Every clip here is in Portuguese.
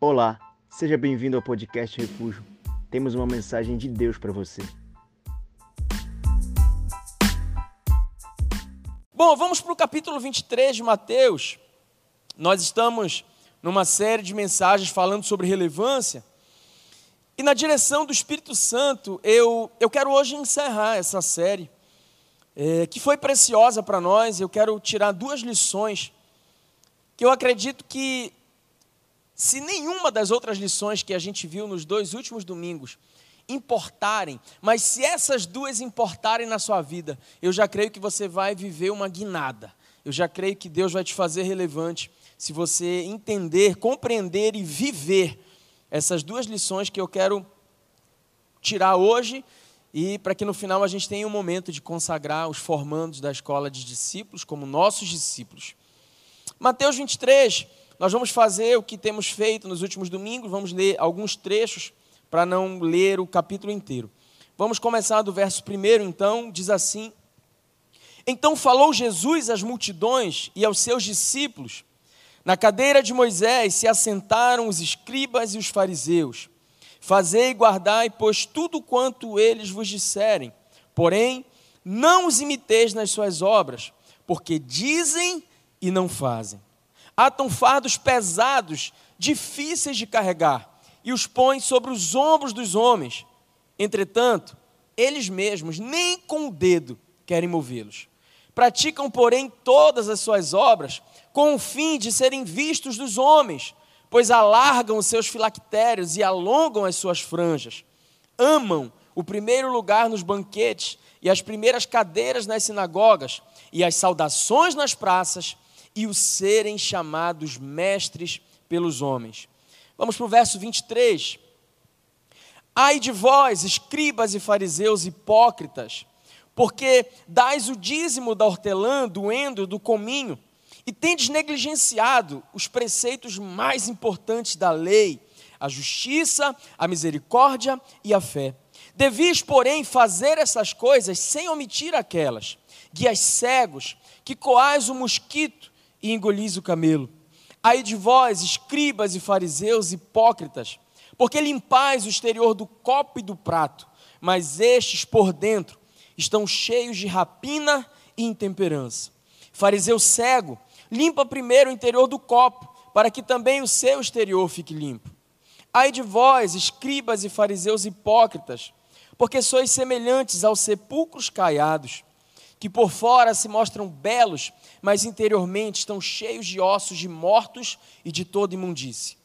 Olá, seja bem-vindo ao podcast Refúgio. Temos uma mensagem de Deus para você. Bom, vamos para o capítulo 23 de Mateus. Nós estamos numa série de mensagens falando sobre relevância. E na direção do Espírito Santo, eu, eu quero hoje encerrar essa série, é, que foi preciosa para nós. Eu quero tirar duas lições que eu acredito que se nenhuma das outras lições que a gente viu nos dois últimos domingos importarem, mas se essas duas importarem na sua vida, eu já creio que você vai viver uma guinada. Eu já creio que Deus vai te fazer relevante se você entender, compreender e viver essas duas lições que eu quero tirar hoje e para que no final a gente tenha um momento de consagrar os formandos da escola de discípulos como nossos discípulos. Mateus 23, nós vamos fazer o que temos feito nos últimos domingos, vamos ler alguns trechos para não ler o capítulo inteiro. Vamos começar do verso primeiro, então, diz assim: Então falou Jesus às multidões e aos seus discípulos. Na cadeira de Moisés se assentaram os escribas e os fariseus. Fazei e guardai, pois tudo quanto eles vos disserem. Porém, não os imiteis nas suas obras, porque dizem e não fazem atam fardos pesados, difíceis de carregar, e os põem sobre os ombros dos homens. Entretanto, eles mesmos nem com o dedo querem movê-los. Praticam, porém, todas as suas obras com o fim de serem vistos dos homens, pois alargam os seus filactérios e alongam as suas franjas. Amam o primeiro lugar nos banquetes e as primeiras cadeiras nas sinagogas e as saudações nas praças e os serem chamados mestres pelos homens. Vamos para o verso 23. Ai de vós, escribas e fariseus hipócritas, porque dais o dízimo da hortelã, do endo, do cominho, e tendes negligenciado os preceitos mais importantes da lei, a justiça, a misericórdia e a fé. Devis, porém, fazer essas coisas sem omitir aquelas. Guias cegos, que coais o mosquito e engolis o camelo. Ai de vós, escribas e fariseus hipócritas, porque limpais o exterior do copo e do prato, mas estes por dentro estão cheios de rapina e intemperança. Fariseu cego, limpa primeiro o interior do copo, para que também o seu exterior fique limpo. Ai de vós, escribas e fariseus hipócritas, porque sois semelhantes aos sepulcros caiados, que por fora se mostram belos, mas interiormente estão cheios de ossos de mortos e de toda imundície.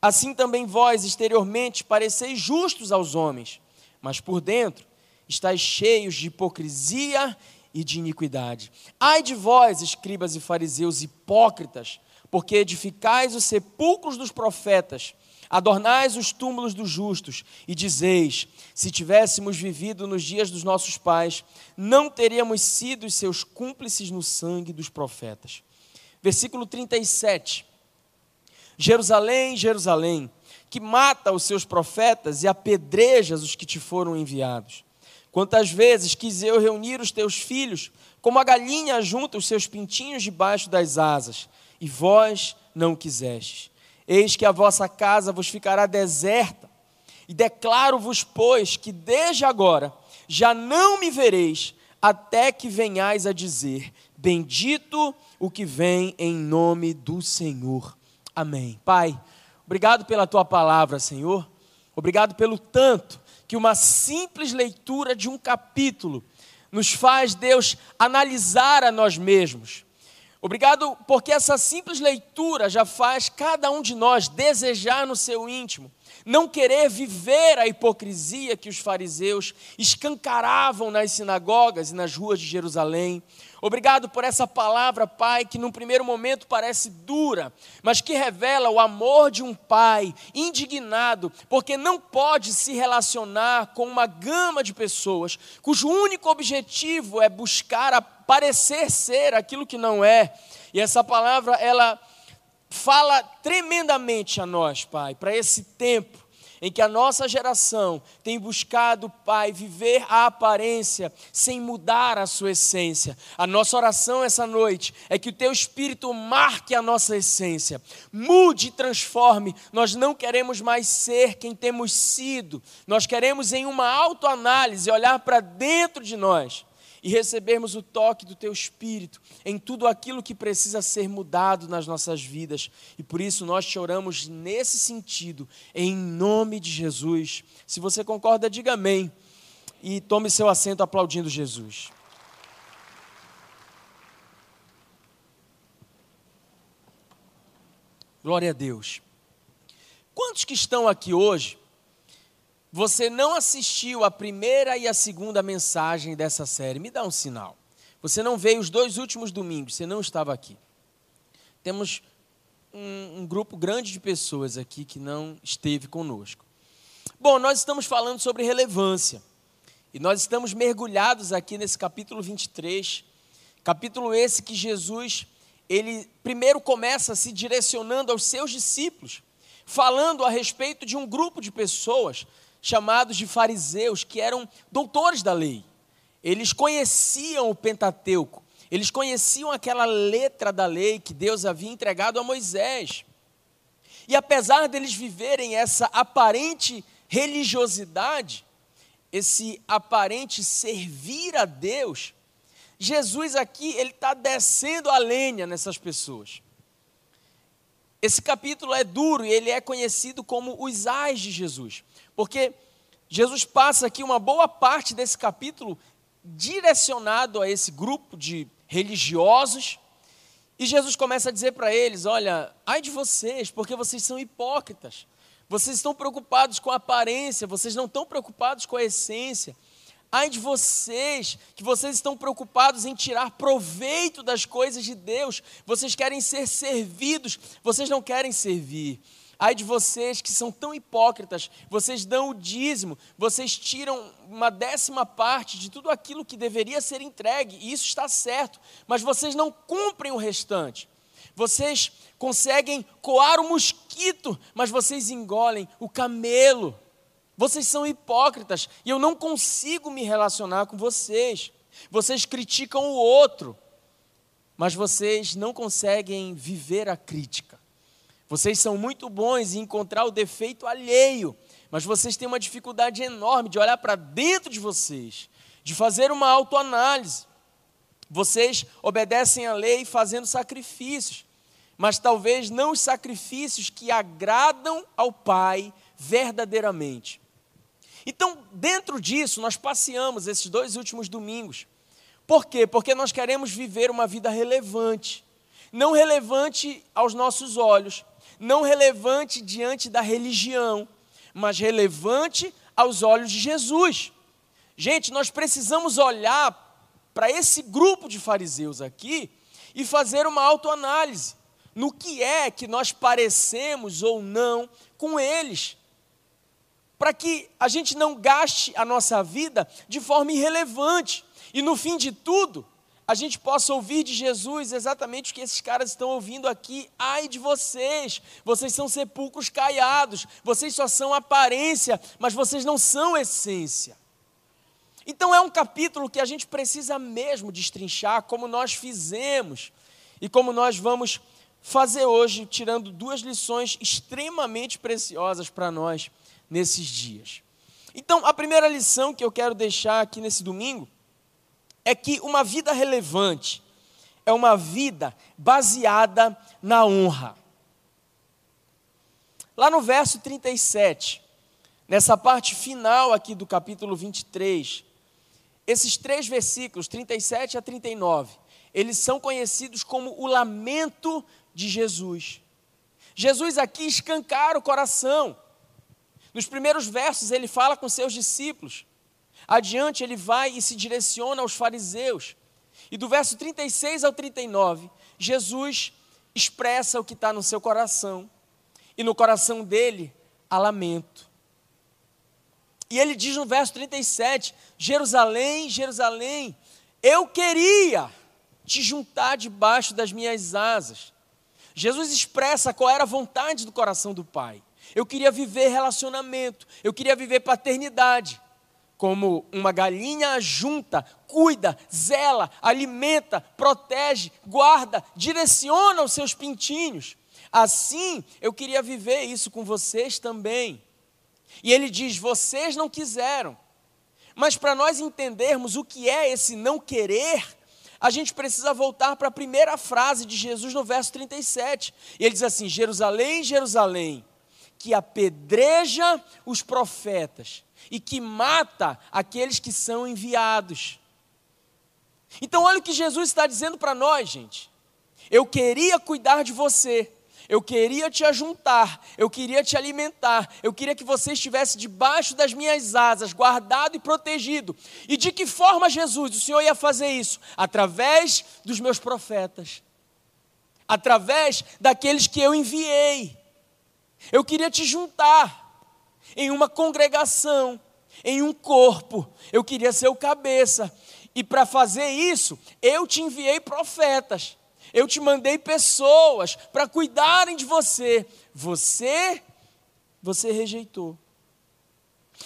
Assim também vós, exteriormente, pareceis justos aos homens, mas por dentro estáis cheios de hipocrisia e de iniquidade. Ai de vós, escribas e fariseus hipócritas, porque edificais os sepulcros dos profetas Adornais os túmulos dos justos e dizeis: se tivéssemos vivido nos dias dos nossos pais, não teríamos sido seus cúmplices no sangue dos profetas. Versículo 37. Jerusalém, Jerusalém, que mata os seus profetas e apedrejas os que te foram enviados. Quantas vezes quis eu reunir os teus filhos, como a galinha junta os seus pintinhos debaixo das asas, e vós não quisestes. Eis que a vossa casa vos ficará deserta, e declaro-vos, pois, que desde agora já não me vereis, até que venhais a dizer: Bendito o que vem em nome do Senhor. Amém. Pai, obrigado pela tua palavra, Senhor. Obrigado pelo tanto que uma simples leitura de um capítulo nos faz, Deus, analisar a nós mesmos Obrigado porque essa simples leitura já faz cada um de nós desejar no seu íntimo, não querer viver a hipocrisia que os fariseus escancaravam nas sinagogas e nas ruas de Jerusalém. Obrigado por essa palavra, Pai, que num primeiro momento parece dura, mas que revela o amor de um pai indignado, porque não pode se relacionar com uma gama de pessoas cujo único objetivo é buscar parecer ser aquilo que não é. E essa palavra, ela fala tremendamente a nós, Pai, para esse tempo. Em que a nossa geração tem buscado, Pai, viver a aparência sem mudar a sua essência. A nossa oração essa noite é que o Teu Espírito marque a nossa essência, mude e transforme. Nós não queremos mais ser quem temos sido, nós queremos, em uma autoanálise, olhar para dentro de nós e recebermos o toque do Teu Espírito em tudo aquilo que precisa ser mudado nas nossas vidas. E por isso nós te oramos nesse sentido, em nome de Jesus. Se você concorda, diga amém e tome seu assento aplaudindo Jesus. Glória a Deus. Quantos que estão aqui hoje você não assistiu a primeira e a segunda mensagem dessa série, me dá um sinal. Você não veio os dois últimos domingos, você não estava aqui. Temos um, um grupo grande de pessoas aqui que não esteve conosco. Bom, nós estamos falando sobre relevância. E nós estamos mergulhados aqui nesse capítulo 23. Capítulo esse que Jesus, ele primeiro começa se direcionando aos seus discípulos, falando a respeito de um grupo de pessoas chamados de fariseus, que eram doutores da lei. Eles conheciam o Pentateuco, eles conheciam aquela letra da lei que Deus havia entregado a Moisés. E apesar deles viverem essa aparente religiosidade, esse aparente servir a Deus, Jesus aqui ele está descendo a lenha nessas pessoas. Esse capítulo é duro e ele é conhecido como os ais de Jesus. Porque Jesus passa aqui uma boa parte desse capítulo direcionado a esse grupo de religiosos. E Jesus começa a dizer para eles: Olha, ai de vocês, porque vocês são hipócritas. Vocês estão preocupados com a aparência, vocês não estão preocupados com a essência. Ai de vocês, que vocês estão preocupados em tirar proveito das coisas de Deus. Vocês querem ser servidos, vocês não querem servir. Ai de vocês que são tão hipócritas, vocês dão o dízimo, vocês tiram uma décima parte de tudo aquilo que deveria ser entregue, e isso está certo, mas vocês não cumprem o restante. Vocês conseguem coar o mosquito, mas vocês engolem o camelo. Vocês são hipócritas e eu não consigo me relacionar com vocês. Vocês criticam o outro, mas vocês não conseguem viver a crítica. Vocês são muito bons em encontrar o defeito alheio, mas vocês têm uma dificuldade enorme de olhar para dentro de vocês, de fazer uma autoanálise. Vocês obedecem à lei fazendo sacrifícios, mas talvez não os sacrifícios que agradam ao Pai verdadeiramente. Então, dentro disso, nós passeamos esses dois últimos domingos. Por quê? Porque nós queremos viver uma vida relevante. Não relevante aos nossos olhos, não relevante diante da religião, mas relevante aos olhos de Jesus. Gente, nós precisamos olhar para esse grupo de fariseus aqui e fazer uma autoanálise no que é que nós parecemos ou não com eles. Para que a gente não gaste a nossa vida de forma irrelevante. E no fim de tudo, a gente possa ouvir de Jesus exatamente o que esses caras estão ouvindo aqui. Ai de vocês, vocês são sepulcros caiados, vocês só são aparência, mas vocês não são essência. Então é um capítulo que a gente precisa mesmo destrinchar, como nós fizemos e como nós vamos fazer hoje, tirando duas lições extremamente preciosas para nós nesses dias. Então, a primeira lição que eu quero deixar aqui nesse domingo é que uma vida relevante é uma vida baseada na honra. Lá no verso 37, nessa parte final aqui do capítulo 23, esses três versículos, 37 a 39, eles são conhecidos como o lamento de Jesus. Jesus aqui escancara o coração. Nos primeiros versos, ele fala com seus discípulos. Adiante, ele vai e se direciona aos fariseus. E do verso 36 ao 39, Jesus expressa o que está no seu coração. E no coração dele há lamento. E ele diz no verso 37: Jerusalém, Jerusalém, eu queria te juntar debaixo das minhas asas. Jesus expressa qual era a vontade do coração do Pai. Eu queria viver relacionamento, eu queria viver paternidade. Como uma galinha junta, cuida, zela, alimenta, protege, guarda, direciona os seus pintinhos. Assim, eu queria viver isso com vocês também. E ele diz: vocês não quiseram. Mas para nós entendermos o que é esse não querer, a gente precisa voltar para a primeira frase de Jesus no verso 37. E ele diz assim: Jerusalém, Jerusalém, que apedreja os profetas e que mata aqueles que são enviados. Então, olha o que Jesus está dizendo para nós, gente. Eu queria cuidar de você, eu queria te ajuntar, eu queria te alimentar, eu queria que você estivesse debaixo das minhas asas, guardado e protegido. E de que forma, Jesus, o Senhor ia fazer isso? Através dos meus profetas, através daqueles que eu enviei. Eu queria te juntar em uma congregação, em um corpo, eu queria ser o cabeça. E para fazer isso, eu te enviei profetas. Eu te mandei pessoas para cuidarem de você. Você, você rejeitou.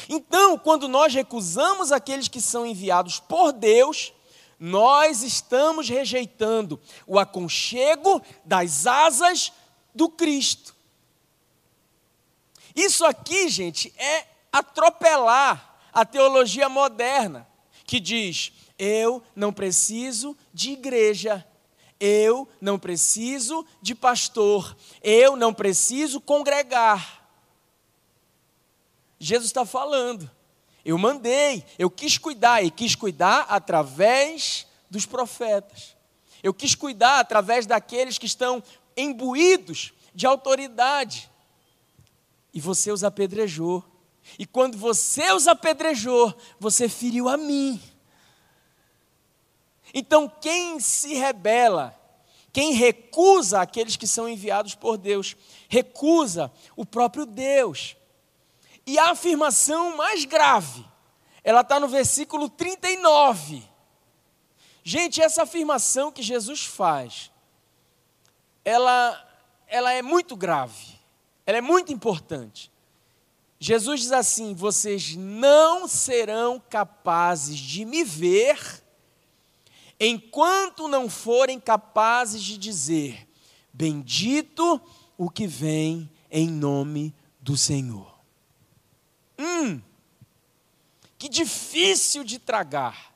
Então, quando nós recusamos aqueles que são enviados por Deus, nós estamos rejeitando o aconchego das asas do Cristo. Isso aqui, gente, é atropelar a teologia moderna, que diz: eu não preciso de igreja, eu não preciso de pastor, eu não preciso congregar. Jesus está falando, eu mandei, eu quis cuidar, e quis cuidar através dos profetas. Eu quis cuidar através daqueles que estão imbuídos de autoridade. E você os apedrejou. E quando você os apedrejou, você feriu a mim. Então, quem se rebela, quem recusa aqueles que são enviados por Deus, recusa o próprio Deus. E a afirmação mais grave, ela está no versículo 39. Gente, essa afirmação que Jesus faz, ela, ela é muito grave, ela é muito importante. Jesus diz assim: vocês não serão capazes de me ver enquanto não forem capazes de dizer: Bendito o que vem em nome do Senhor. Hum, que difícil de tragar,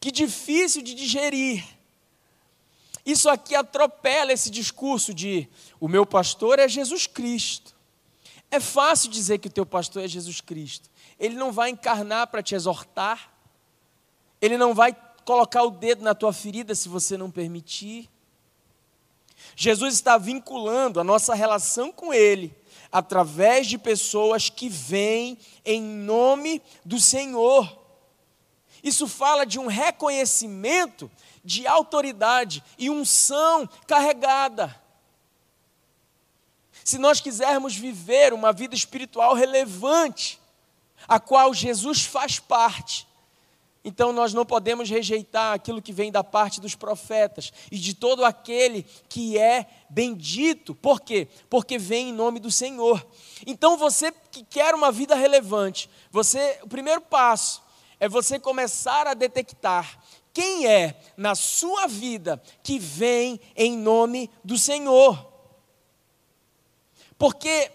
que difícil de digerir. Isso aqui atropela esse discurso de o meu pastor é Jesus Cristo. É fácil dizer que o teu pastor é Jesus Cristo. Ele não vai encarnar para te exortar, ele não vai colocar o dedo na tua ferida se você não permitir. Jesus está vinculando a nossa relação com Ele através de pessoas que vêm em nome do Senhor. Isso fala de um reconhecimento de autoridade e unção carregada. Se nós quisermos viver uma vida espiritual relevante, a qual Jesus faz parte, então nós não podemos rejeitar aquilo que vem da parte dos profetas e de todo aquele que é bendito. Por quê? Porque vem em nome do Senhor. Então você que quer uma vida relevante, você, o primeiro passo é você começar a detectar quem é na sua vida que vem em nome do Senhor. Porque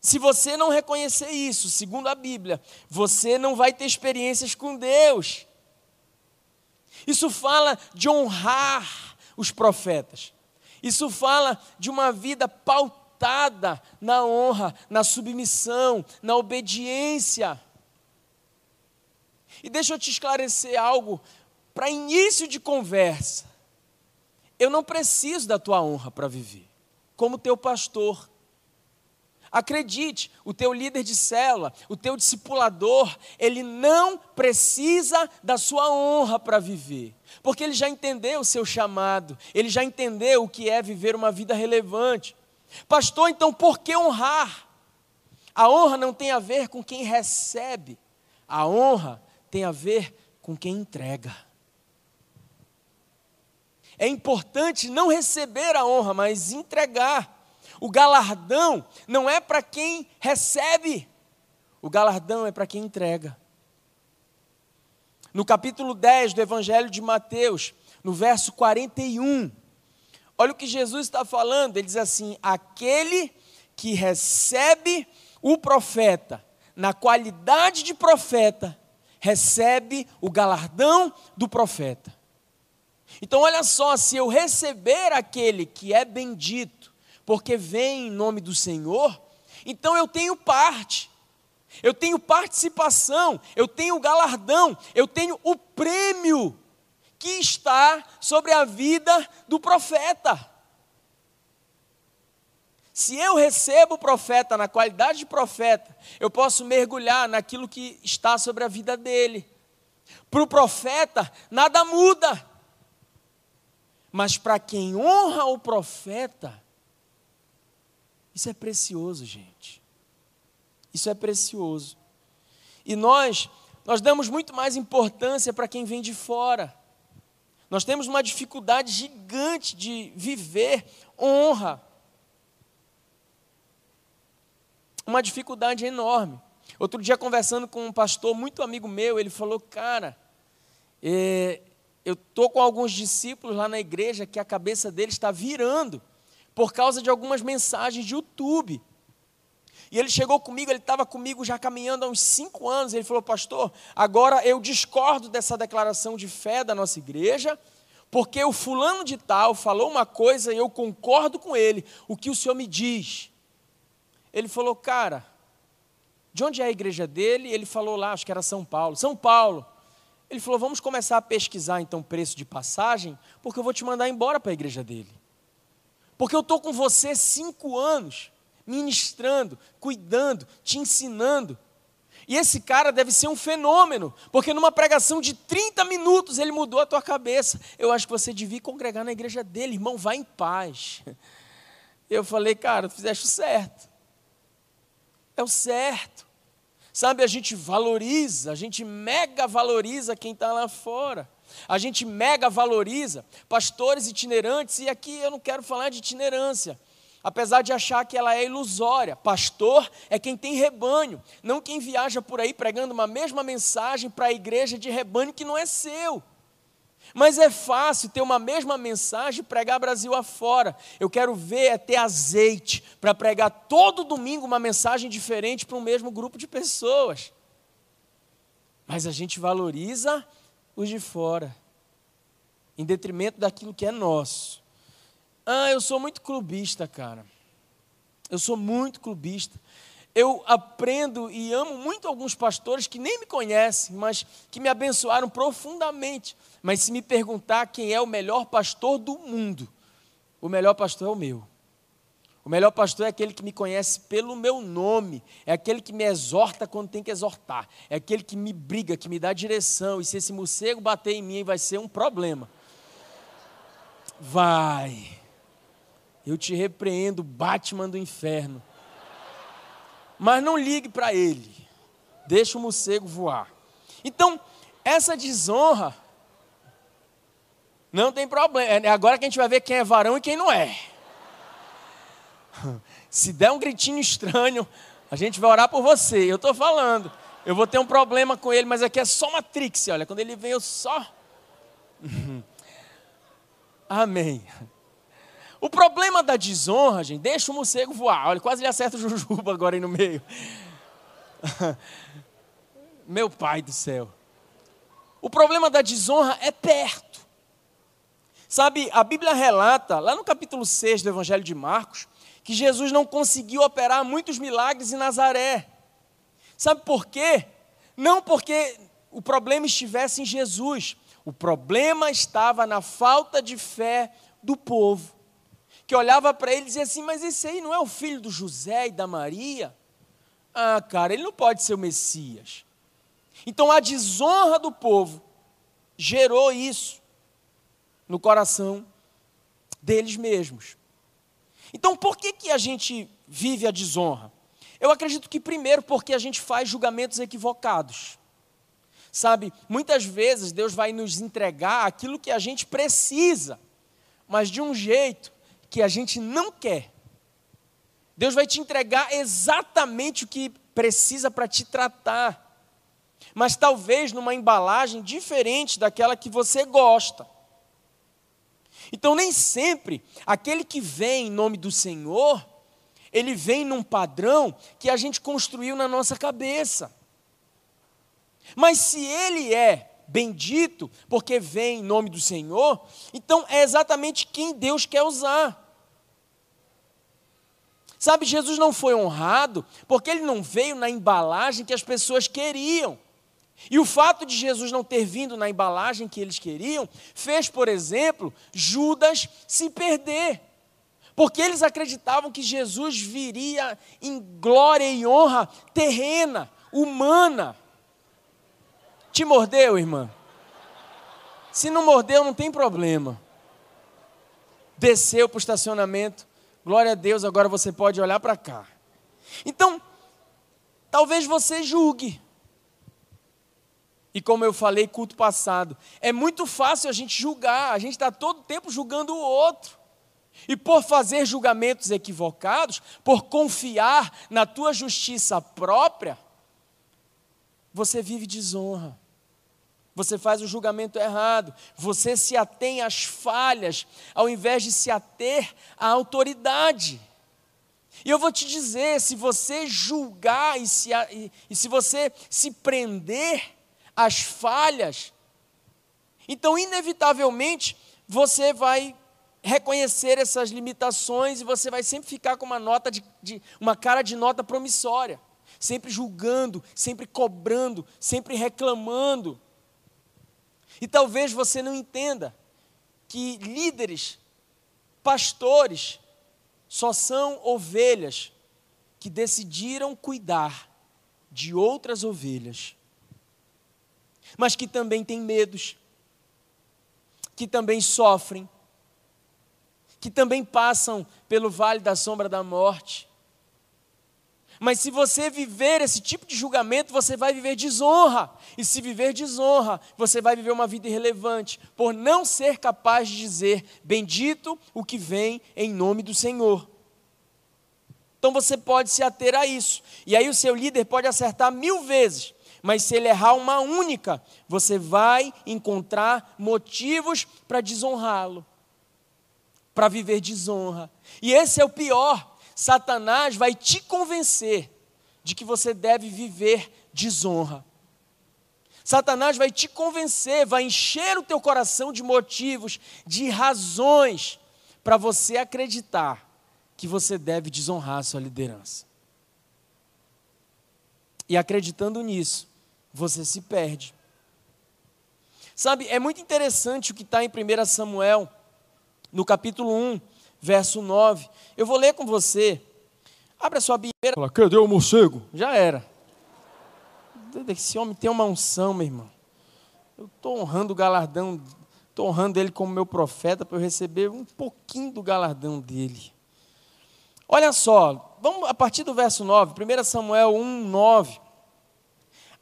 se você não reconhecer isso, segundo a Bíblia, você não vai ter experiências com Deus. Isso fala de honrar os profetas. Isso fala de uma vida pautada na honra, na submissão, na obediência. E deixa eu te esclarecer algo para início de conversa. Eu não preciso da tua honra para viver, como teu pastor. Acredite, o teu líder de célula, o teu discipulador, ele não precisa da sua honra para viver, porque ele já entendeu o seu chamado, ele já entendeu o que é viver uma vida relevante. Pastor, então por que honrar? A honra não tem a ver com quem recebe, a honra tem a ver com quem entrega. É importante não receber a honra, mas entregar. O galardão não é para quem recebe, o galardão é para quem entrega. No capítulo 10 do Evangelho de Mateus, no verso 41, olha o que Jesus está falando. Ele diz assim: aquele que recebe o profeta na qualidade de profeta, recebe o galardão do profeta. Então, olha só, se eu receber aquele que é bendito, porque vem em nome do Senhor, então eu tenho parte, eu tenho participação, eu tenho galardão, eu tenho o prêmio que está sobre a vida do profeta. Se eu recebo o profeta na qualidade de profeta, eu posso mergulhar naquilo que está sobre a vida dele. Para o profeta, nada muda. Mas para quem honra o profeta, isso é precioso, gente. Isso é precioso. E nós, nós damos muito mais importância para quem vem de fora. Nós temos uma dificuldade gigante de viver honra. Uma dificuldade enorme. Outro dia, conversando com um pastor muito amigo meu, ele falou: Cara, é, eu estou com alguns discípulos lá na igreja que a cabeça deles está virando por causa de algumas mensagens de YouTube. E ele chegou comigo, ele estava comigo já caminhando há uns cinco anos. Ele falou, pastor, agora eu discordo dessa declaração de fé da nossa igreja, porque o fulano de tal falou uma coisa e eu concordo com ele. O que o senhor me diz? Ele falou, cara, de onde é a igreja dele? Ele falou lá, acho que era São Paulo. São Paulo. Ele falou, vamos começar a pesquisar então preço de passagem, porque eu vou te mandar embora para a igreja dele. Porque eu estou com você cinco anos ministrando, cuidando, te ensinando. E esse cara deve ser um fenômeno, porque numa pregação de 30 minutos ele mudou a tua cabeça. Eu acho que você devia congregar na igreja dele, irmão, vá em paz. Eu falei, cara, tu fizeste o certo. É o certo. Sabe, a gente valoriza, a gente mega valoriza quem está lá fora. A gente mega valoriza pastores itinerantes, e aqui eu não quero falar de itinerância apesar de achar que ela é ilusória. Pastor é quem tem rebanho, não quem viaja por aí pregando uma mesma mensagem para a igreja de rebanho que não é seu. Mas é fácil ter uma mesma mensagem e pregar Brasil afora. Eu quero ver é ter azeite para pregar todo domingo uma mensagem diferente para um mesmo grupo de pessoas. Mas a gente valoriza os de fora, em detrimento daquilo que é nosso. Ah, eu sou muito clubista, cara. Eu sou muito clubista. Eu aprendo e amo muito alguns pastores que nem me conhecem, mas que me abençoaram profundamente. Mas se me perguntar quem é o melhor pastor do mundo, o melhor pastor é o meu. O melhor pastor é aquele que me conhece pelo meu nome, é aquele que me exorta quando tem que exortar, é aquele que me briga, que me dá direção. E se esse morcego bater em mim, vai ser um problema. Vai. Eu te repreendo, Batman do inferno. Mas não ligue para ele. Deixa o morcego voar. Então, essa desonra não tem problema. É agora que a gente vai ver quem é varão e quem não é. Se der um gritinho estranho, a gente vai orar por você. Eu estou falando. Eu vou ter um problema com ele, mas aqui é só uma trix. Olha, quando ele vem, eu só. Amém. O problema da desonra, gente, deixa o morcego voar. Olha, quase ele acerta o jujuba agora aí no meio. Meu pai do céu. O problema da desonra é perto. Sabe, a Bíblia relata, lá no capítulo 6 do Evangelho de Marcos, que Jesus não conseguiu operar muitos milagres em Nazaré. Sabe por quê? Não porque o problema estivesse em Jesus, o problema estava na falta de fé do povo que olhava para ele e dizia assim: Mas esse aí não é o filho do José e da Maria? Ah, cara, ele não pode ser o Messias. Então a desonra do povo gerou isso no coração deles mesmos. Então por que, que a gente vive a desonra? Eu acredito que primeiro porque a gente faz julgamentos equivocados. Sabe, muitas vezes Deus vai nos entregar aquilo que a gente precisa, mas de um jeito que a gente não quer. Deus vai te entregar exatamente o que precisa para te tratar, mas talvez numa embalagem diferente daquela que você gosta. Então, nem sempre aquele que vem em nome do Senhor, ele vem num padrão que a gente construiu na nossa cabeça. Mas se ele é bendito, porque vem em nome do Senhor, então é exatamente quem Deus quer usar. Sabe, Jesus não foi honrado porque ele não veio na embalagem que as pessoas queriam. E o fato de Jesus não ter vindo na embalagem que eles queriam, fez, por exemplo, Judas se perder. Porque eles acreditavam que Jesus viria em glória e honra terrena, humana. Te mordeu, irmã? Se não mordeu, não tem problema. Desceu para o estacionamento. Glória a Deus, agora você pode olhar para cá. Então, talvez você julgue. E como eu falei culto passado, é muito fácil a gente julgar, a gente está todo tempo julgando o outro. E por fazer julgamentos equivocados, por confiar na tua justiça própria, você vive desonra. Você faz o julgamento errado, você se atém às falhas, ao invés de se ater à autoridade. E eu vou te dizer: se você julgar e se, e, e se você se prender às falhas, então, inevitavelmente, você vai reconhecer essas limitações e você vai sempre ficar com uma nota de, de uma cara de nota promissória, sempre julgando, sempre cobrando, sempre reclamando. E talvez você não entenda que líderes, pastores, só são ovelhas que decidiram cuidar de outras ovelhas, mas que também têm medos, que também sofrem, que também passam pelo vale da sombra da morte, mas se você viver esse tipo de julgamento, você vai viver desonra. E se viver desonra, você vai viver uma vida irrelevante, por não ser capaz de dizer: Bendito o que vem em nome do Senhor. Então você pode se ater a isso. E aí o seu líder pode acertar mil vezes, mas se ele errar uma única, você vai encontrar motivos para desonrá-lo, para viver desonra. E esse é o pior, Satanás vai te convencer de que você deve viver desonra. Satanás vai te convencer, vai encher o teu coração de motivos, de razões para você acreditar que você deve desonrar a sua liderança. E acreditando nisso, você se perde. Sabe, é muito interessante o que está em 1 Samuel, no capítulo 1, verso 9. Eu vou ler com você. Abre a sua Bíblia. Fala, cadê o morcego? Já era. Esse homem tem uma unção, meu irmão. Eu estou honrando o galardão, estou honrando ele como meu profeta para eu receber um pouquinho do galardão dele. Olha só, vamos a partir do verso 9, 1 Samuel 1, 9.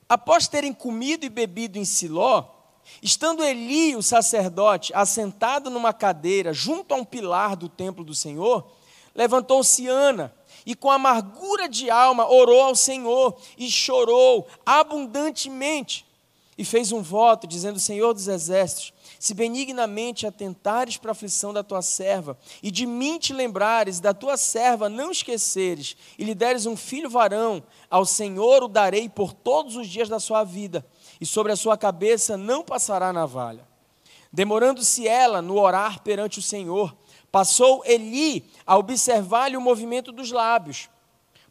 Após terem comido e bebido em Siló, Estando Eli, o sacerdote, assentado numa cadeira junto a um pilar do templo do Senhor, levantou-se Ana e, com amargura de alma, orou ao Senhor e chorou abundantemente. E fez um voto, dizendo: Senhor dos exércitos, se benignamente atentares para a aflição da tua serva, e de mim te lembrares, da tua serva não esqueceres, e lhe deres um filho varão, ao Senhor o darei por todos os dias da sua vida e sobre a sua cabeça não passará navalha. Demorando-se ela no orar perante o Senhor, passou Eli a observar-lhe o movimento dos lábios.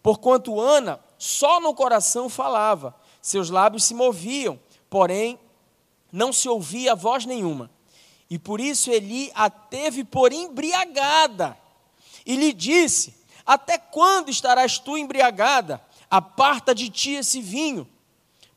Porquanto Ana só no coração falava, seus lábios se moviam, porém não se ouvia voz nenhuma. E por isso Eli a teve por embriagada e lhe disse: Até quando estarás tu embriagada? Aparta de ti esse vinho.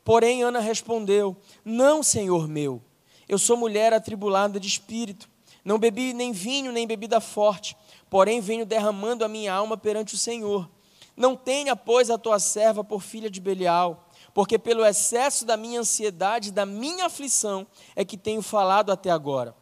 Porém, Ana respondeu: Não, senhor meu, eu sou mulher atribulada de espírito. Não bebi nem vinho, nem bebida forte, porém venho derramando a minha alma perante o Senhor. Não tenha, pois, a tua serva por filha de Belial, porque pelo excesso da minha ansiedade, da minha aflição, é que tenho falado até agora.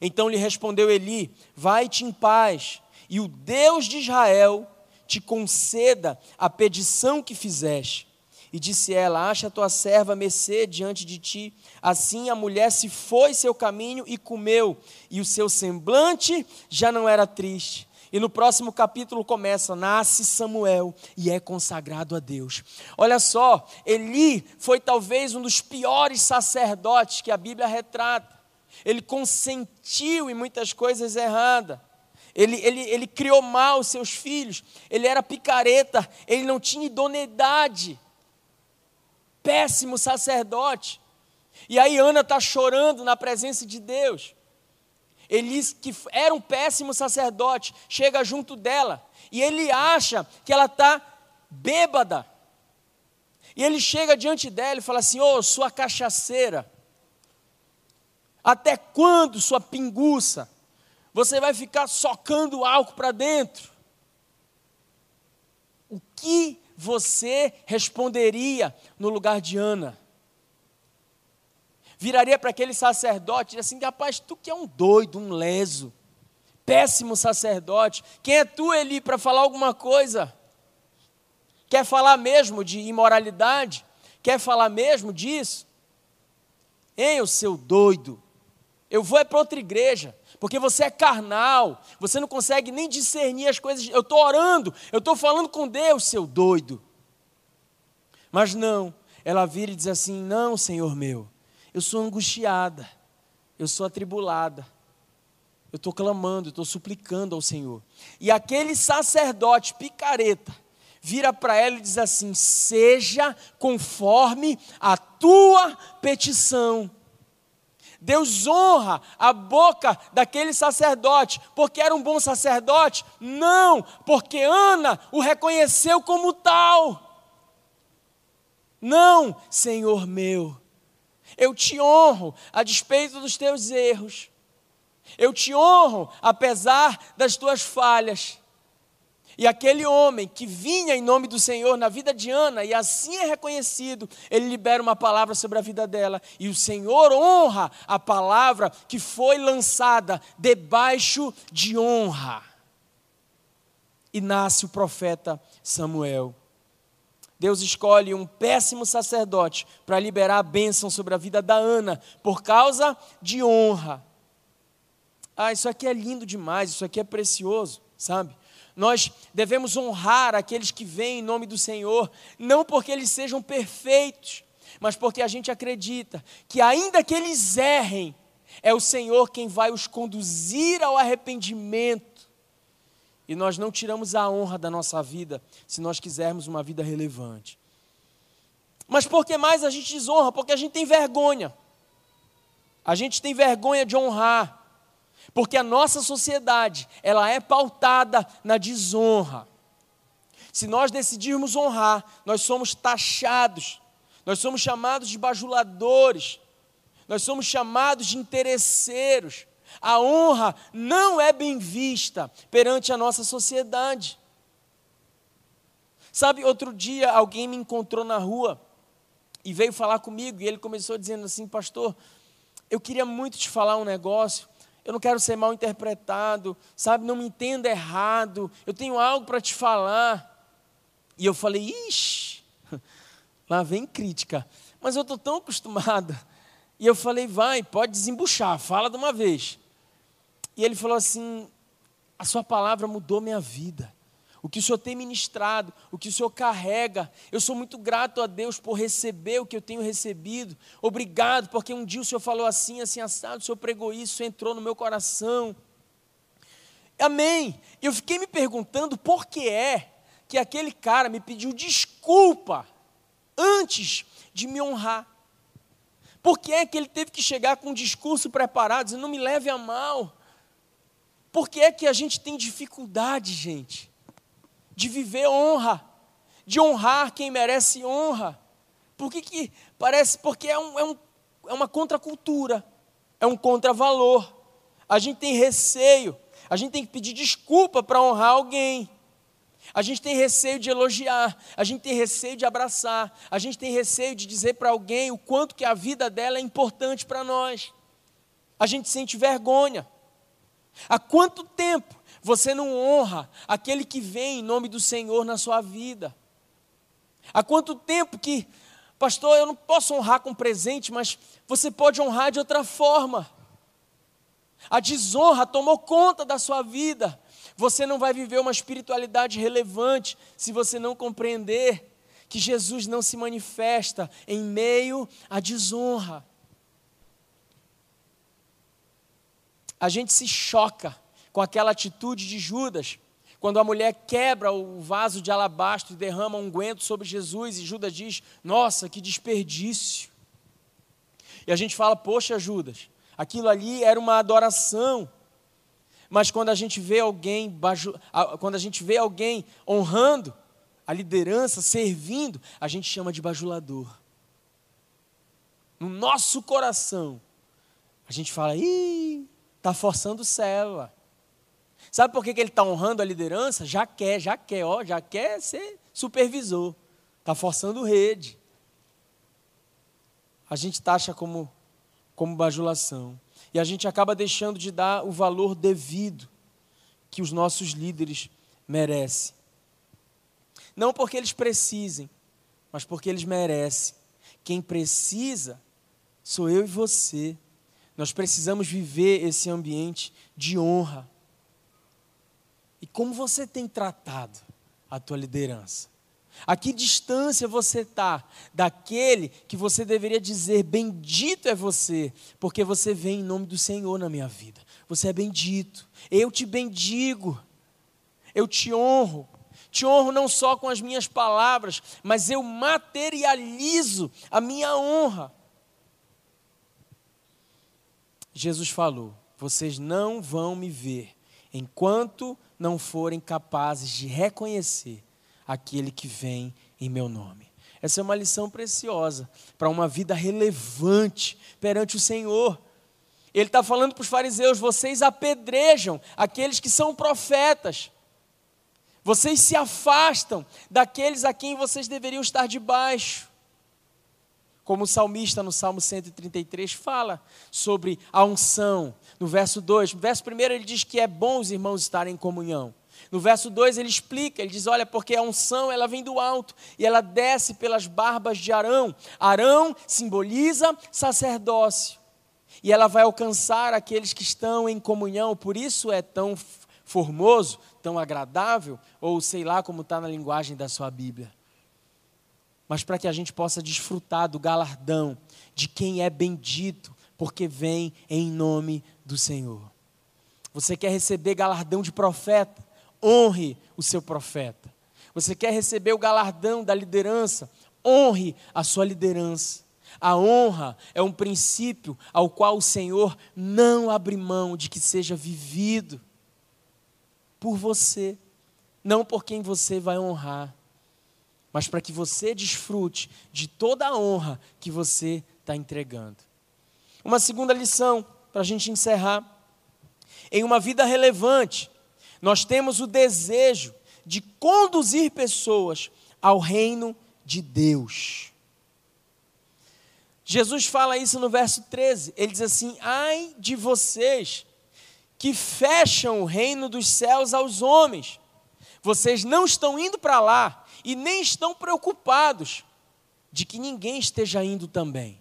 Então lhe respondeu Eli: Vai-te em paz, e o Deus de Israel te conceda a petição que fizeste. E disse ela: Acha a tua serva mercê diante de ti. Assim a mulher se foi seu caminho e comeu, e o seu semblante já não era triste. E no próximo capítulo começa: nasce Samuel e é consagrado a Deus. Olha só, Eli foi talvez um dos piores sacerdotes que a Bíblia retrata. Ele consentiu em muitas coisas erradas. Ele, ele, ele criou mal os seus filhos. Ele era picareta. Ele não tinha idoneidade. Péssimo sacerdote. E aí Ana está chorando na presença de Deus. Elis, que era um péssimo sacerdote, chega junto dela e ele acha que ela está bêbada. E ele chega diante dela e fala assim: Ô, oh, sua cachaceira, até quando, sua pinguça, você vai ficar socando álcool para dentro? O que você responderia no lugar de Ana? Viraria para aquele sacerdote e assim: rapaz, tu que é um doido, um leso, péssimo sacerdote, quem é tu, Eli, para falar alguma coisa? Quer falar mesmo de imoralidade? Quer falar mesmo disso? Hein, o seu doido? Eu vou é para outra igreja, porque você é carnal, você não consegue nem discernir as coisas. Eu estou orando, eu estou falando com Deus, seu doido. Mas não, ela vira e diz assim: Não, Senhor meu, eu sou angustiada, eu sou atribulada, eu estou clamando, estou suplicando ao Senhor. E aquele sacerdote picareta vira para ela e diz assim: Seja conforme a tua petição. Deus honra a boca daquele sacerdote, porque era um bom sacerdote? Não, porque Ana o reconheceu como tal. Não, Senhor meu, eu te honro a despeito dos teus erros. Eu te honro apesar das tuas falhas. E aquele homem que vinha em nome do Senhor na vida de Ana e assim é reconhecido, ele libera uma palavra sobre a vida dela. E o Senhor honra a palavra que foi lançada debaixo de honra. E nasce o profeta Samuel. Deus escolhe um péssimo sacerdote para liberar a bênção sobre a vida da Ana, por causa de honra. Ah, isso aqui é lindo demais, isso aqui é precioso, sabe? Nós devemos honrar aqueles que vêm em nome do Senhor, não porque eles sejam perfeitos, mas porque a gente acredita que, ainda que eles errem, é o Senhor quem vai os conduzir ao arrependimento e nós não tiramos a honra da nossa vida se nós quisermos uma vida relevante. Mas por que mais a gente desonra? Porque a gente tem vergonha. A gente tem vergonha de honrar. Porque a nossa sociedade, ela é pautada na desonra. Se nós decidirmos honrar, nós somos taxados, nós somos chamados de bajuladores, nós somos chamados de interesseiros, a honra não é bem vista perante a nossa sociedade. Sabe, outro dia alguém me encontrou na rua e veio falar comigo e ele começou dizendo assim: Pastor, eu queria muito te falar um negócio. Eu não quero ser mal interpretado, sabe? Não me entenda errado. Eu tenho algo para te falar. E eu falei: Ixi, lá vem crítica. Mas eu estou tão acostumada. E eu falei: Vai, pode desembuchar, fala de uma vez. E ele falou assim: A sua palavra mudou minha vida. O que o Senhor tem ministrado, o que o Senhor carrega. Eu sou muito grato a Deus por receber o que eu tenho recebido. Obrigado, porque um dia o Senhor falou assim, assim, assado, o Senhor pregou isso, entrou no meu coração. Amém. Eu fiquei me perguntando por que é que aquele cara me pediu desculpa antes de me honrar. Por que é que ele teve que chegar com um discurso preparado, dizendo, não me leve a mal. Por que é que a gente tem dificuldade, gente, de viver honra, de honrar quem merece honra? Por que, que parece? Porque é, um, é, um, é uma contracultura, é um contravalor. A gente tem receio, a gente tem que pedir desculpa para honrar alguém. A gente tem receio de elogiar, a gente tem receio de abraçar, a gente tem receio de dizer para alguém o quanto que a vida dela é importante para nós. A gente sente vergonha. Há quanto tempo você não honra aquele que vem em nome do Senhor na sua vida? Há quanto tempo que, pastor, eu não posso honrar com presente, mas você pode honrar de outra forma. A desonra tomou conta da sua vida. Você não vai viver uma espiritualidade relevante se você não compreender que Jesus não se manifesta em meio à desonra. A gente se choca com aquela atitude de Judas, quando a mulher quebra o vaso de alabastro e derrama um unguento sobre Jesus, e Judas diz: Nossa, que desperdício. E a gente fala: Poxa, Judas, aquilo ali era uma adoração. Mas quando a gente vê alguém, quando a gente vê alguém honrando a liderança, servindo, a gente chama de bajulador. No nosso coração, a gente fala: Ih, está forçando céu. Sabe por que, que ele está honrando a liderança? Já quer, já quer, ó, já quer ser supervisor. Está forçando rede. A gente taxa como, como bajulação. E a gente acaba deixando de dar o valor devido que os nossos líderes merecem. Não porque eles precisem, mas porque eles merecem. Quem precisa sou eu e você. Nós precisamos viver esse ambiente de honra e como você tem tratado a tua liderança? A que distância você está daquele que você deveria dizer: Bendito é você, porque você vem em nome do Senhor na minha vida. Você é bendito. Eu te bendigo. Eu te honro. Te honro não só com as minhas palavras, mas eu materializo a minha honra. Jesus falou: Vocês não vão me ver enquanto não forem capazes de reconhecer aquele que vem em meu nome. Essa é uma lição preciosa para uma vida relevante perante o Senhor. Ele está falando para os fariseus: vocês apedrejam aqueles que são profetas, vocês se afastam daqueles a quem vocês deveriam estar debaixo como o salmista no Salmo 133 fala sobre a unção. No verso 2, no verso 1 ele diz que é bom os irmãos estarem em comunhão. No verso 2 ele explica, ele diz: "Olha, porque a unção ela vem do alto e ela desce pelas barbas de Arão. Arão simboliza sacerdócio. E ela vai alcançar aqueles que estão em comunhão, por isso é tão formoso, tão agradável, ou sei lá como está na linguagem da sua Bíblia mas para que a gente possa desfrutar do galardão de quem é bendito, porque vem em nome do Senhor. Você quer receber galardão de profeta? Honre o seu profeta. Você quer receber o galardão da liderança? Honre a sua liderança. A honra é um princípio ao qual o Senhor não abre mão de que seja vivido por você, não por quem você vai honrar mas para que você desfrute de toda a honra que você está entregando. Uma segunda lição, para a gente encerrar. Em uma vida relevante, nós temos o desejo de conduzir pessoas ao reino de Deus. Jesus fala isso no verso 13. Ele diz assim: Ai de vocês que fecham o reino dos céus aos homens. Vocês não estão indo para lá, e nem estão preocupados de que ninguém esteja indo também.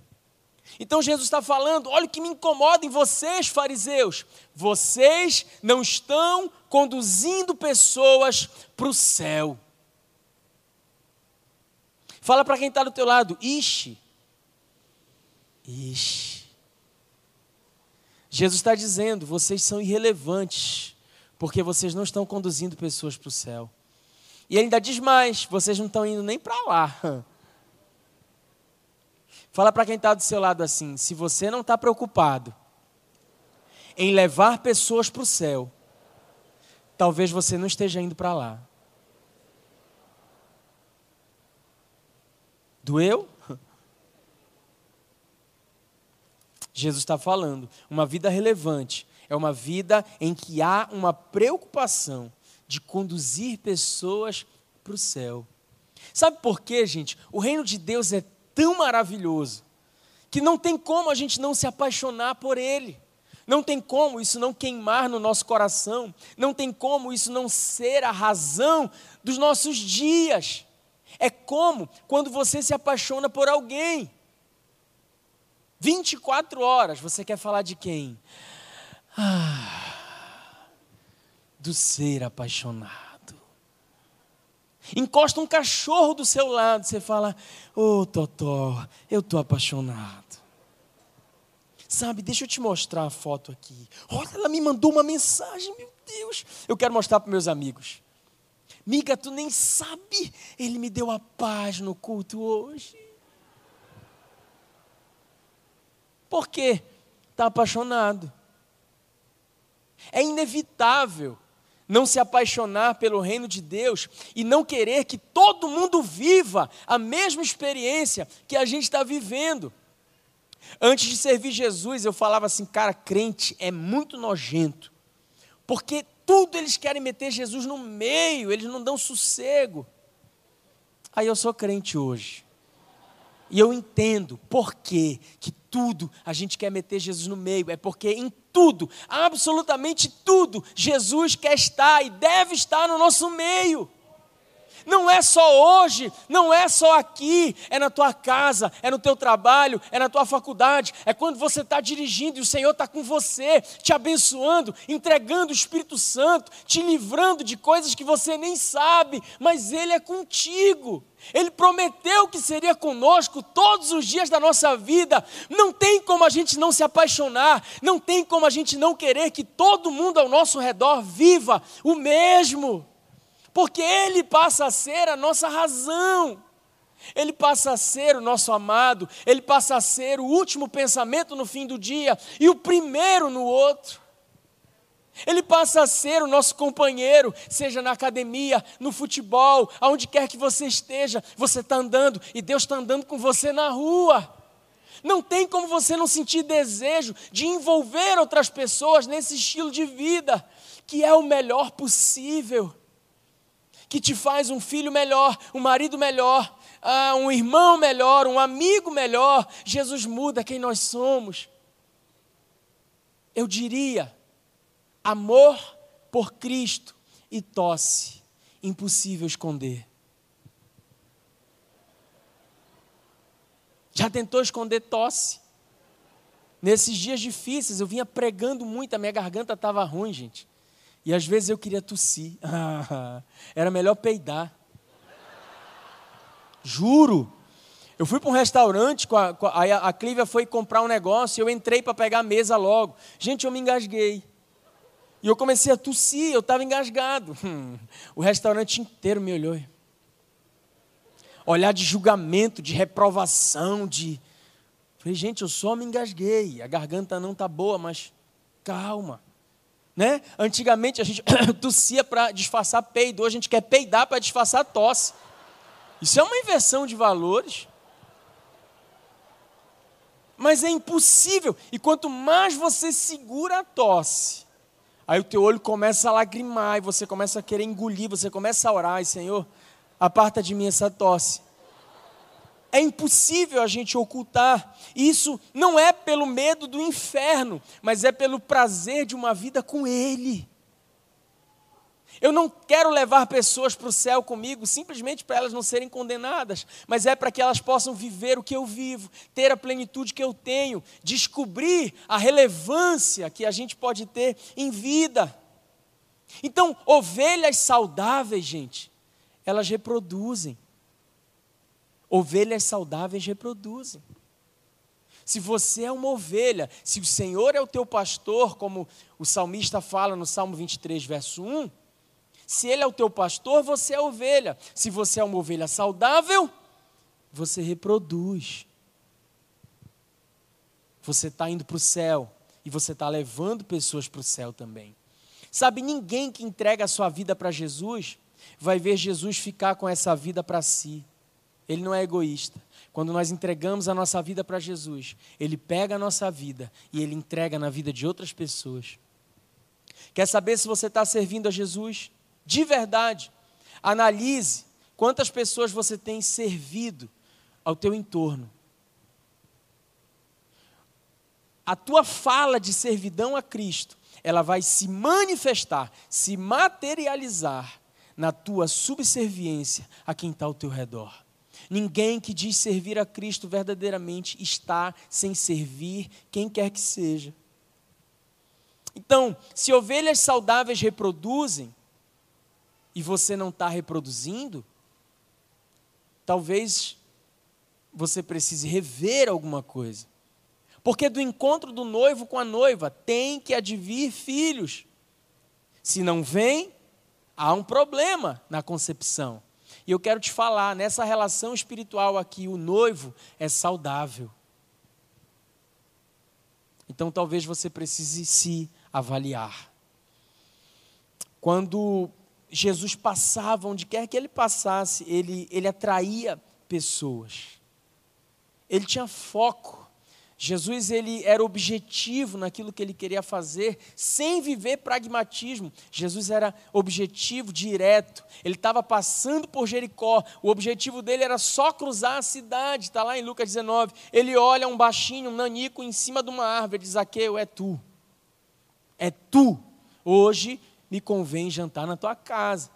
Então Jesus está falando: olha o que me incomoda em vocês, fariseus. Vocês não estão conduzindo pessoas para o céu. Fala para quem está do teu lado, ixi. Ixi. Jesus está dizendo: vocês são irrelevantes, porque vocês não estão conduzindo pessoas para o céu. E ele ainda diz mais: vocês não estão indo nem para lá. Fala para quem está do seu lado assim: se você não está preocupado em levar pessoas para o céu, talvez você não esteja indo para lá. Doeu? Jesus está falando, uma vida relevante é uma vida em que há uma preocupação de conduzir pessoas para o céu. Sabe por quê, gente? O reino de Deus é tão maravilhoso que não tem como a gente não se apaixonar por ele. Não tem como isso não queimar no nosso coração, não tem como isso não ser a razão dos nossos dias. É como quando você se apaixona por alguém. 24 horas, você quer falar de quem? Ah, do ser apaixonado. Encosta um cachorro do seu lado, você fala: Ô oh, Totó, eu estou apaixonado. Sabe, deixa eu te mostrar a foto aqui. Olha, ela me mandou uma mensagem, meu Deus. Eu quero mostrar para meus amigos. Miga, tu nem sabe, ele me deu a paz no culto hoje. Por quê? Está apaixonado. É inevitável não se apaixonar pelo reino de Deus e não querer que todo mundo viva a mesma experiência que a gente está vivendo. Antes de servir Jesus, eu falava assim, cara, crente é muito nojento, porque tudo eles querem meter Jesus no meio, eles não dão sossego. Aí eu sou crente hoje. E eu entendo por que tudo a gente quer meter Jesus no meio. É porque em tudo, absolutamente tudo, Jesus quer estar e deve estar no nosso meio. Não é só hoje, não é só aqui, é na tua casa, é no teu trabalho, é na tua faculdade, é quando você está dirigindo e o Senhor está com você, te abençoando, entregando o Espírito Santo, te livrando de coisas que você nem sabe, mas Ele é contigo. Ele prometeu que seria conosco todos os dias da nossa vida. Não tem como a gente não se apaixonar, não tem como a gente não querer que todo mundo ao nosso redor viva o mesmo porque Ele passa a ser a nossa razão. Ele passa a ser o nosso amado, ele passa a ser o último pensamento no fim do dia e o primeiro no outro. Ele passa a ser o nosso companheiro, seja na academia, no futebol, aonde quer que você esteja, você está andando e Deus está andando com você na rua. Não tem como você não sentir desejo de envolver outras pessoas nesse estilo de vida, que é o melhor possível que te faz um filho melhor, um marido melhor, ah, um irmão melhor, um amigo melhor. Jesus muda quem nós somos. Eu diria, amor por Cristo e tosse, impossível esconder. Já tentou esconder tosse? Nesses dias difíceis, eu vinha pregando muito, a minha garganta estava ruim, gente. E às vezes eu queria tossir. era melhor peidar. Juro. Eu fui para um restaurante, com a, com a, a Clívia foi comprar um negócio, eu entrei para pegar a mesa logo. Gente, eu me engasguei. E eu comecei a tossir, eu estava engasgado. o restaurante inteiro me olhou. Olhar de julgamento, de reprovação, de. Falei, gente, eu só me engasguei. A garganta não está boa, mas calma. Né? Antigamente a gente tossia para disfarçar peido, hoje a gente quer peidar para disfarçar tosse. Isso é uma inversão de valores. Mas é impossível. E quanto mais você segura a tosse, aí o teu olho começa a lagrimar, e você começa a querer engolir, você começa a orar, e Senhor, aparta de mim essa tosse é impossível a gente ocultar. Isso não é pelo medo do inferno, mas é pelo prazer de uma vida com Ele. Eu não quero levar pessoas para o céu comigo simplesmente para elas não serem condenadas, mas é para que elas possam viver o que eu vivo, ter a plenitude que eu tenho, descobrir a relevância que a gente pode ter em vida. Então, ovelhas saudáveis, gente, elas reproduzem. Ovelhas saudáveis reproduzem. Se você é uma ovelha, se o Senhor é o teu pastor, como o salmista fala no Salmo 23, verso 1, se Ele é o teu pastor, você é ovelha. Se você é uma ovelha saudável, você reproduz. Você está indo para o céu e você está levando pessoas para o céu também. Sabe, ninguém que entrega a sua vida para Jesus vai ver Jesus ficar com essa vida para si. Ele não é egoísta. Quando nós entregamos a nossa vida para Jesus, Ele pega a nossa vida e Ele entrega na vida de outras pessoas. Quer saber se você está servindo a Jesus? De verdade. Analise quantas pessoas você tem servido ao teu entorno. a tua fala de servidão a Cristo, ela vai se manifestar, se materializar na tua subserviência a quem está ao teu redor. Ninguém que diz servir a Cristo verdadeiramente está sem servir quem quer que seja. Então, se ovelhas saudáveis reproduzem e você não está reproduzindo, talvez você precise rever alguma coisa. Porque do encontro do noivo com a noiva tem que advir filhos. Se não vem, há um problema na concepção. E eu quero te falar, nessa relação espiritual aqui, o noivo é saudável. Então talvez você precise se avaliar. Quando Jesus passava, onde quer que ele passasse, ele, ele atraía pessoas. Ele tinha foco. Jesus ele era objetivo naquilo que ele queria fazer, sem viver pragmatismo. Jesus era objetivo direto. Ele estava passando por Jericó. O objetivo dele era só cruzar a cidade. Está lá em Lucas 19. Ele olha um baixinho, um nanico em cima de uma árvore. Diz: Zaqueu, é tu. É tu. Hoje me convém jantar na tua casa.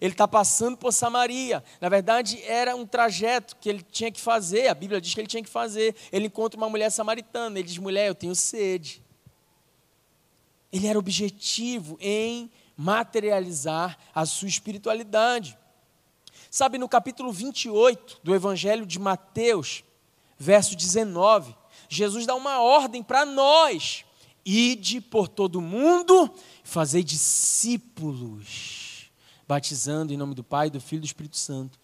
Ele está passando por Samaria. Na verdade, era um trajeto que ele tinha que fazer. A Bíblia diz que ele tinha que fazer. Ele encontra uma mulher samaritana. Ele diz: mulher, eu tenho sede. Ele era objetivo em materializar a sua espiritualidade. Sabe, no capítulo 28 do Evangelho de Mateus, verso 19, Jesus dá uma ordem para nós: ide por todo mundo, fazei discípulos batizando em nome do Pai, do Filho e do Espírito Santo.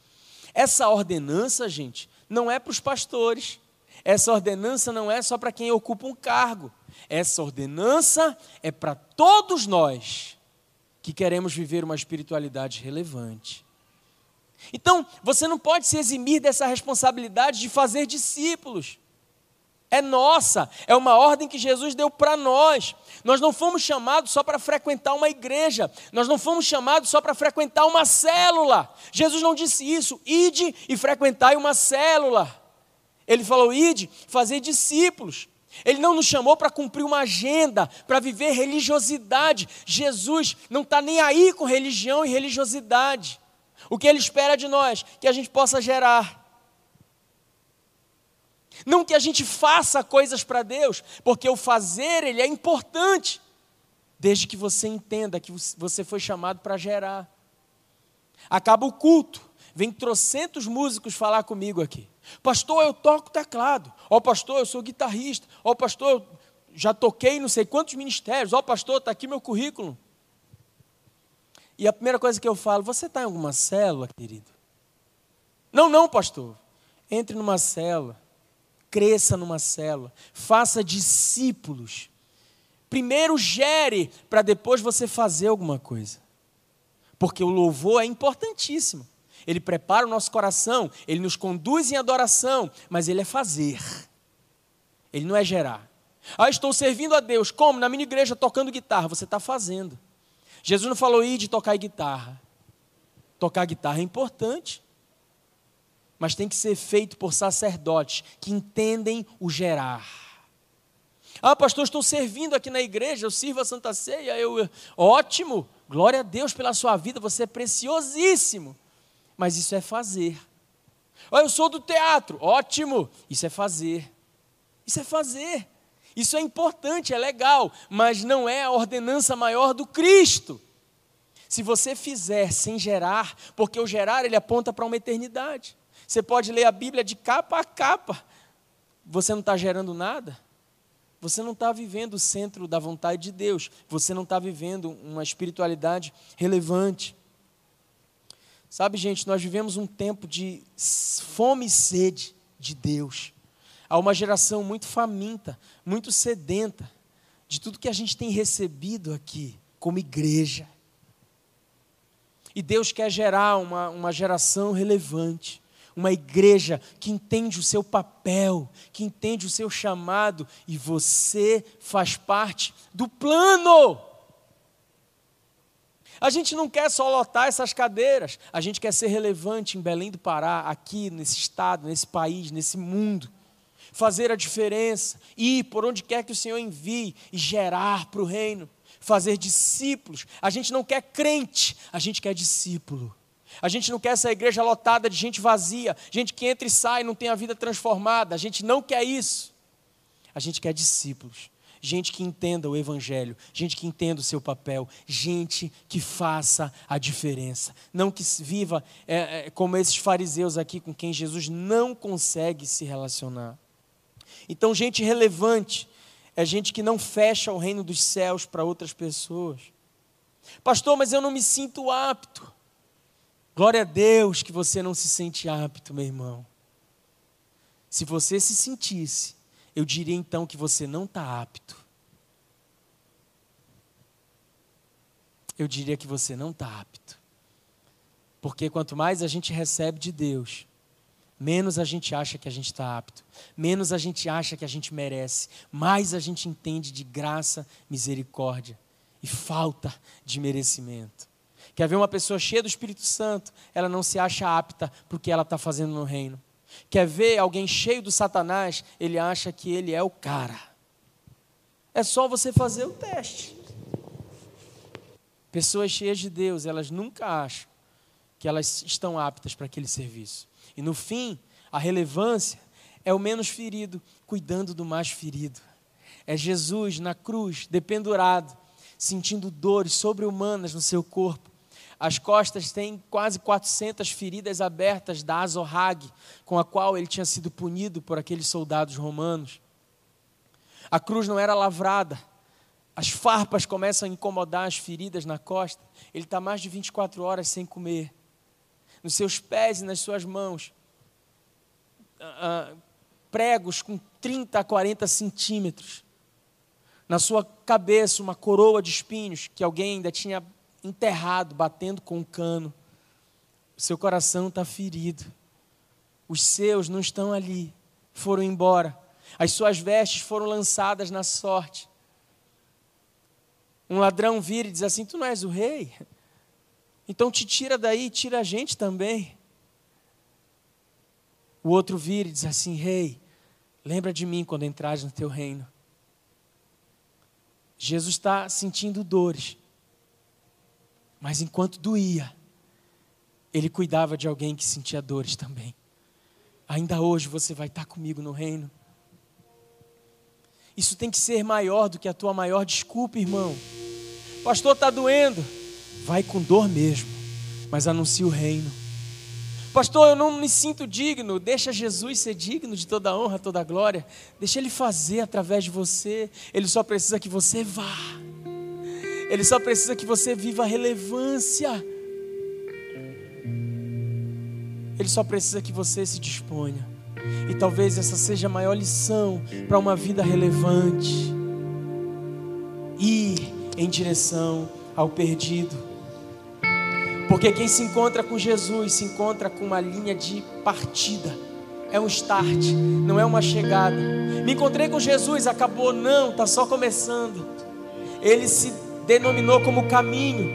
Essa ordenança, gente, não é para os pastores. Essa ordenança não é só para quem ocupa um cargo. Essa ordenança é para todos nós que queremos viver uma espiritualidade relevante. Então, você não pode se eximir dessa responsabilidade de fazer discípulos é nossa, é uma ordem que Jesus deu para nós. Nós não fomos chamados só para frequentar uma igreja, nós não fomos chamados só para frequentar uma célula. Jesus não disse isso, ide e frequentai uma célula. Ele falou, ide, fazer discípulos. Ele não nos chamou para cumprir uma agenda, para viver religiosidade. Jesus não está nem aí com religião e religiosidade. O que ele espera de nós? Que a gente possa gerar não que a gente faça coisas para Deus, porque o fazer ele é importante, desde que você entenda que você foi chamado para gerar. Acaba o culto, vem trocentos músicos falar comigo aqui. Pastor, eu toco teclado. Ó oh, pastor, eu sou guitarrista. Ó oh, pastor, eu já toquei não sei quantos ministérios. Ó oh, pastor, está aqui meu currículo. E a primeira coisa que eu falo, você está em alguma célula, querido? Não, não, pastor. Entre numa célula cresça numa célula, faça discípulos. Primeiro gere para depois você fazer alguma coisa. Porque o louvor é importantíssimo. Ele prepara o nosso coração, ele nos conduz em adoração, mas ele é fazer. Ele não é gerar. Ah, estou servindo a Deus. Como? Na minha igreja tocando guitarra. Você está fazendo. Jesus não falou ir de tocar guitarra. Tocar guitarra é importante mas tem que ser feito por sacerdotes que entendem o gerar. Ah, pastor, estou servindo aqui na igreja, eu sirvo a Santa Ceia, eu, ótimo, glória a Deus pela sua vida, você é preciosíssimo. Mas isso é fazer. Ah, eu sou do teatro, ótimo, isso é fazer. Isso é fazer. Isso é importante, é legal, mas não é a ordenança maior do Cristo. Se você fizer sem gerar, porque o gerar ele aponta para uma eternidade. Você pode ler a Bíblia de capa a capa. Você não está gerando nada. Você não está vivendo o centro da vontade de Deus. Você não está vivendo uma espiritualidade relevante. Sabe, gente, nós vivemos um tempo de fome e sede de Deus. Há uma geração muito faminta, muito sedenta de tudo que a gente tem recebido aqui como igreja. E Deus quer gerar uma, uma geração relevante uma igreja que entende o seu papel, que entende o seu chamado, e você faz parte do plano. A gente não quer só lotar essas cadeiras, a gente quer ser relevante em Belém do Pará, aqui nesse estado, nesse país, nesse mundo. fazer a diferença, ir por onde quer que o Senhor envie e gerar para o reino, fazer discípulos. A gente não quer crente, a gente quer discípulo. A gente não quer essa igreja lotada de gente vazia, gente que entra e sai, não tem a vida transformada. A gente não quer isso. A gente quer discípulos gente que entenda o Evangelho, gente que entenda o seu papel, gente que faça a diferença. Não que viva é, é, como esses fariseus aqui com quem Jesus não consegue se relacionar. Então, gente relevante é gente que não fecha o reino dos céus para outras pessoas. Pastor, mas eu não me sinto apto. Glória a Deus que você não se sente apto, meu irmão. Se você se sentisse, eu diria então que você não está apto. Eu diria que você não está apto. Porque quanto mais a gente recebe de Deus, menos a gente acha que a gente está apto, menos a gente acha que a gente merece, mais a gente entende de graça, misericórdia e falta de merecimento. Quer ver uma pessoa cheia do Espírito Santo, ela não se acha apta porque ela está fazendo no reino. Quer ver alguém cheio do Satanás, ele acha que ele é o cara. É só você fazer o teste. Pessoas cheias de Deus, elas nunca acham que elas estão aptas para aquele serviço. E no fim, a relevância é o menos ferido cuidando do mais ferido. É Jesus na cruz, dependurado, sentindo dores sobre-humanas no seu corpo, as costas têm quase 400 feridas abertas da azorrague, com a qual ele tinha sido punido por aqueles soldados romanos. A cruz não era lavrada. As farpas começam a incomodar as feridas na costa. Ele está mais de 24 horas sem comer. Nos seus pés e nas suas mãos, uh, pregos com 30 a 40 centímetros. Na sua cabeça, uma coroa de espinhos que alguém ainda tinha enterrado, batendo com um cano. O seu coração está ferido. Os seus não estão ali, foram embora. As suas vestes foram lançadas na sorte. Um ladrão vira e diz assim: Tu não és o rei? Então te tira daí, tira a gente também. O outro vira e diz assim: Rei, lembra de mim quando entrares no teu reino. Jesus está sentindo dores. Mas enquanto doía, ele cuidava de alguém que sentia dores também. Ainda hoje você vai estar comigo no reino. Isso tem que ser maior do que a tua maior desculpa, irmão. Pastor, está doendo. Vai com dor mesmo, mas anuncia o reino. Pastor, eu não me sinto digno. Deixa Jesus ser digno de toda honra, toda glória. Deixa Ele fazer através de você. Ele só precisa que você vá. Ele só precisa que você viva a relevância. Ele só precisa que você se disponha. E talvez essa seja a maior lição para uma vida relevante. Ir em direção ao perdido. Porque quem se encontra com Jesus se encontra com uma linha de partida. É um start, não é uma chegada. Me encontrei com Jesus, acabou, não, está só começando. Ele se denominou como caminho.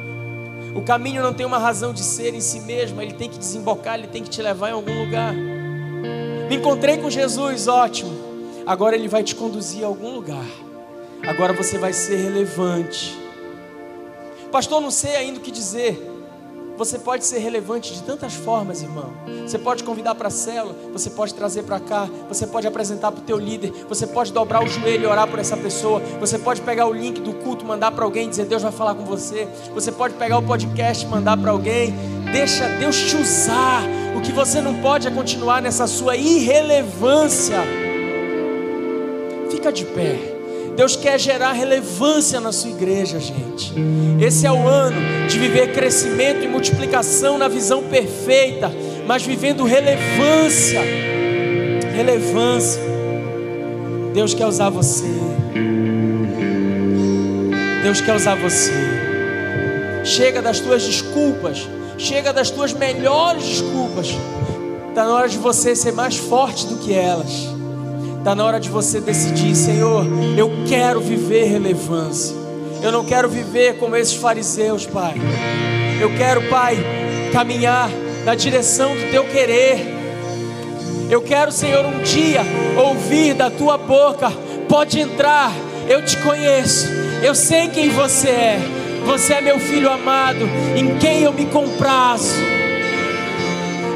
O caminho não tem uma razão de ser em si mesmo, ele tem que desembocar, ele tem que te levar em algum lugar. Me encontrei com Jesus, ótimo. Agora ele vai te conduzir a algum lugar. Agora você vai ser relevante. Pastor, não sei ainda o que dizer. Você pode ser relevante de tantas formas, irmão. Você pode convidar para a célula, você pode trazer para cá, você pode apresentar para o teu líder, você pode dobrar o joelho e orar por essa pessoa, você pode pegar o link do culto, mandar para alguém, dizer Deus vai falar com você. Você pode pegar o podcast, mandar para alguém. Deixa Deus te usar. O que você não pode é continuar nessa sua irrelevância. Fica de pé. Deus quer gerar relevância na sua igreja, gente. Esse é o ano de viver crescimento e multiplicação na visão perfeita, mas vivendo relevância. Relevância. Deus quer usar você. Deus quer usar você. Chega das tuas desculpas. Chega das tuas melhores desculpas. Está na hora de você ser mais forte do que elas. Está na hora de você decidir, Senhor, eu quero viver relevância. Eu não quero viver como esses fariseus, Pai. Eu quero, Pai, caminhar na direção do teu querer. Eu quero, Senhor, um dia ouvir da tua boca: pode entrar, eu te conheço, eu sei quem você é. Você é meu filho amado, em quem eu me comprazo.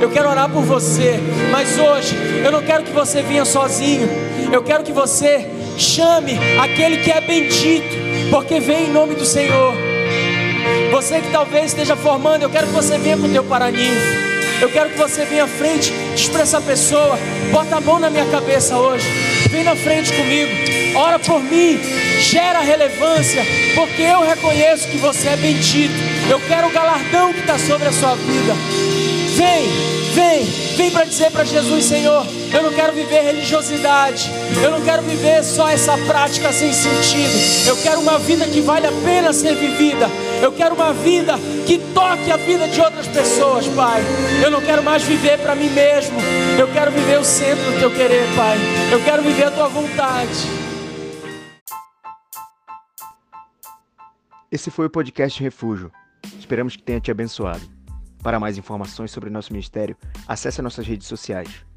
Eu quero orar por você, mas hoje eu não quero que você venha sozinho. Eu quero que você chame aquele que é bendito, porque vem em nome do Senhor. Você que talvez esteja formando, eu quero que você venha com o teu paraninfo. Eu quero que você venha à frente, diz para essa pessoa, bota a mão na minha cabeça hoje, vem na frente comigo, ora por mim, gera relevância, porque eu reconheço que você é bendito. Eu quero o galardão que está sobre a sua vida. Vem, vem, vem para dizer para Jesus, Senhor, eu não quero viver religiosidade, eu não quero viver só essa prática sem sentido. Eu quero uma vida que vale a pena ser vivida. Eu quero uma vida que toque a vida de outras pessoas, Pai. Eu não quero mais viver para mim mesmo. Eu quero viver o centro do teu querer, Pai. Eu quero viver a tua vontade. Esse foi o podcast Refúgio. Esperamos que tenha te abençoado. Para mais informações sobre nosso ministério, acesse nossas redes sociais